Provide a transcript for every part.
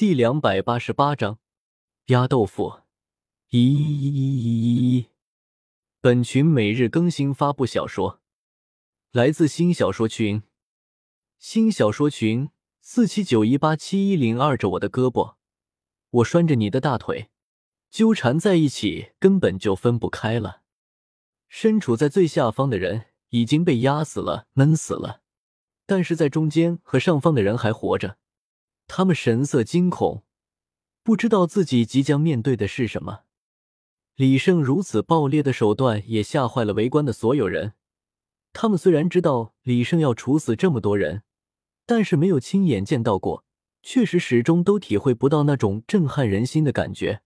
第两百八十八章压豆腐。一一一一一一，本群每日更新发布小说，来自新小说群。新小说群四七九一八七一零二着我的胳膊，我拴着你的大腿，纠缠在一起，根本就分不开了。身处在最下方的人已经被压死了，闷死了，但是在中间和上方的人还活着。他们神色惊恐，不知道自己即将面对的是什么。李胜如此暴烈的手段也吓坏了围观的所有人。他们虽然知道李胜要处死这么多人，但是没有亲眼见到过，确实始终都体会不到那种震撼人心的感觉。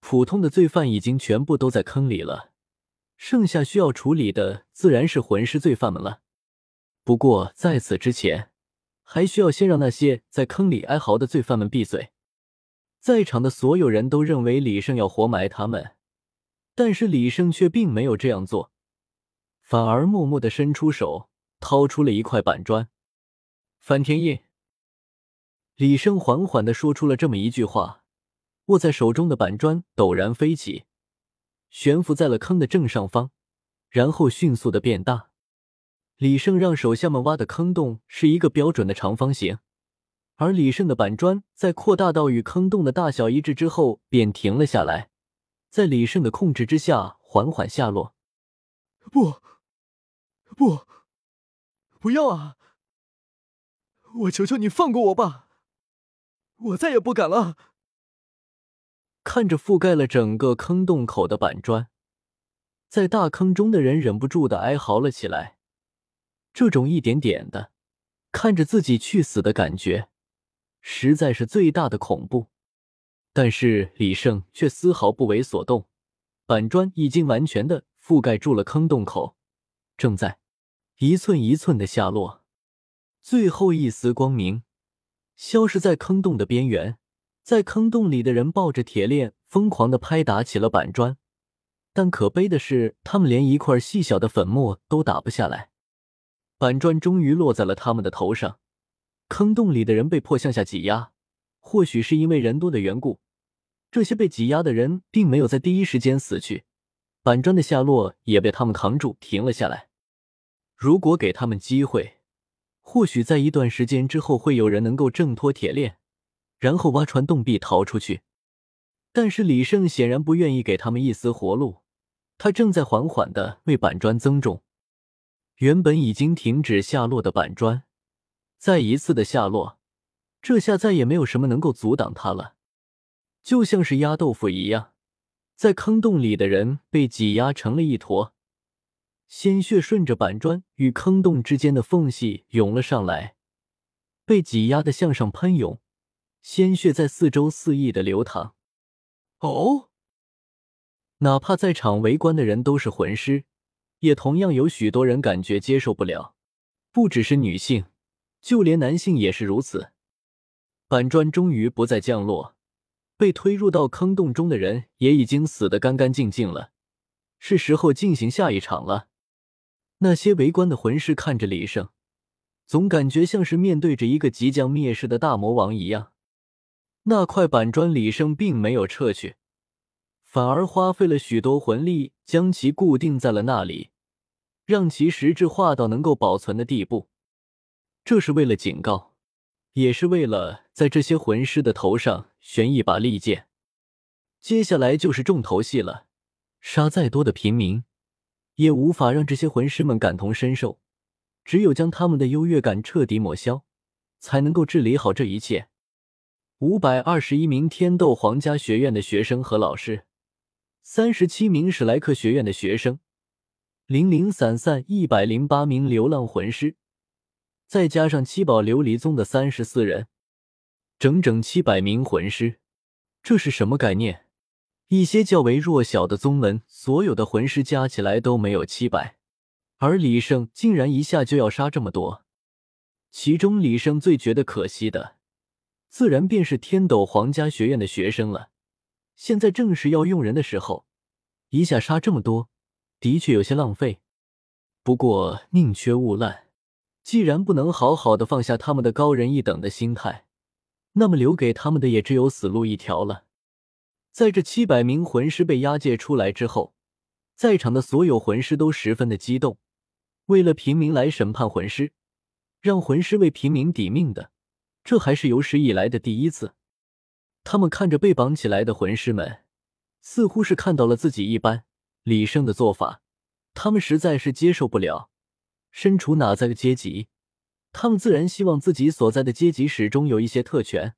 普通的罪犯已经全部都在坑里了，剩下需要处理的自然是魂师罪犯们了。不过在此之前，还需要先让那些在坑里哀嚎的罪犯们闭嘴。在场的所有人都认为李胜要活埋他们，但是李胜却并没有这样做，反而默默的伸出手，掏出了一块板砖。翻天印。李胜缓缓的说出了这么一句话，握在手中的板砖陡然飞起，悬浮在了坑的正上方，然后迅速的变大。李胜让手下们挖的坑洞是一个标准的长方形，而李胜的板砖在扩大到与坑洞的大小一致之后，便停了下来，在李胜的控制之下缓缓下落。不，不，不要啊！我求求你放过我吧，我再也不敢了。看着覆盖了整个坑洞口的板砖，在大坑中的人忍不住的哀嚎了起来。这种一点点的看着自己去死的感觉，实在是最大的恐怖。但是李胜却丝毫不为所动，板砖已经完全的覆盖住了坑洞口，正在一寸一寸的下落，最后一丝光明消失在坑洞的边缘。在坑洞里的人抱着铁链，疯狂的拍打起了板砖，但可悲的是，他们连一块细小的粉末都打不下来。板砖终于落在了他们的头上，坑洞里的人被迫向下挤压。或许是因为人多的缘故，这些被挤压的人并没有在第一时间死去，板砖的下落也被他们扛住停了下来。如果给他们机会，或许在一段时间之后会有人能够挣脱铁链，然后挖穿洞壁逃出去。但是李胜显然不愿意给他们一丝活路，他正在缓缓的为板砖增重。原本已经停止下落的板砖，再一次的下落，这下再也没有什么能够阻挡它了，就像是压豆腐一样，在坑洞里的人被挤压成了一坨，鲜血顺着板砖与坑洞之间的缝隙涌了上来，被挤压的向上喷涌，鲜血在四周肆意的流淌。哦，哪怕在场围观的人都是魂师。也同样有许多人感觉接受不了，不只是女性，就连男性也是如此。板砖终于不再降落，被推入到坑洞中的人也已经死得干干净净了，是时候进行下一场了。那些围观的魂师看着李胜，总感觉像是面对着一个即将灭世的大魔王一样。那块板砖，李胜并没有撤去，反而花费了许多魂力将其固定在了那里。让其实质化到能够保存的地步，这是为了警告，也是为了在这些魂师的头上悬一把利剑。接下来就是重头戏了，杀再多的平民，也无法让这些魂师们感同身受。只有将他们的优越感彻底抹消，才能够治理好这一切。五百二十一名天斗皇家学院的学生和老师，三十七名史莱克学院的学生。零零散散一百零八名流浪魂师，再加上七宝琉璃宗的三十四人，整整七百名魂师。这是什么概念？一些较为弱小的宗门，所有的魂师加起来都没有七百，而李胜竟然一下就要杀这么多。其中，李胜最觉得可惜的，自然便是天斗皇家学院的学生了。现在正是要用人的时候，一下杀这么多。的确有些浪费，不过宁缺毋滥。既然不能好好的放下他们的高人一等的心态，那么留给他们的也只有死路一条了。在这七百名魂师被押解出来之后，在场的所有魂师都十分的激动。为了平民来审判魂师，让魂师为平民抵命的，这还是有史以来的第一次。他们看着被绑起来的魂师们，似乎是看到了自己一般。李胜的做法，他们实在是接受不了。身处哪在个阶级，他们自然希望自己所在的阶级始终有一些特权。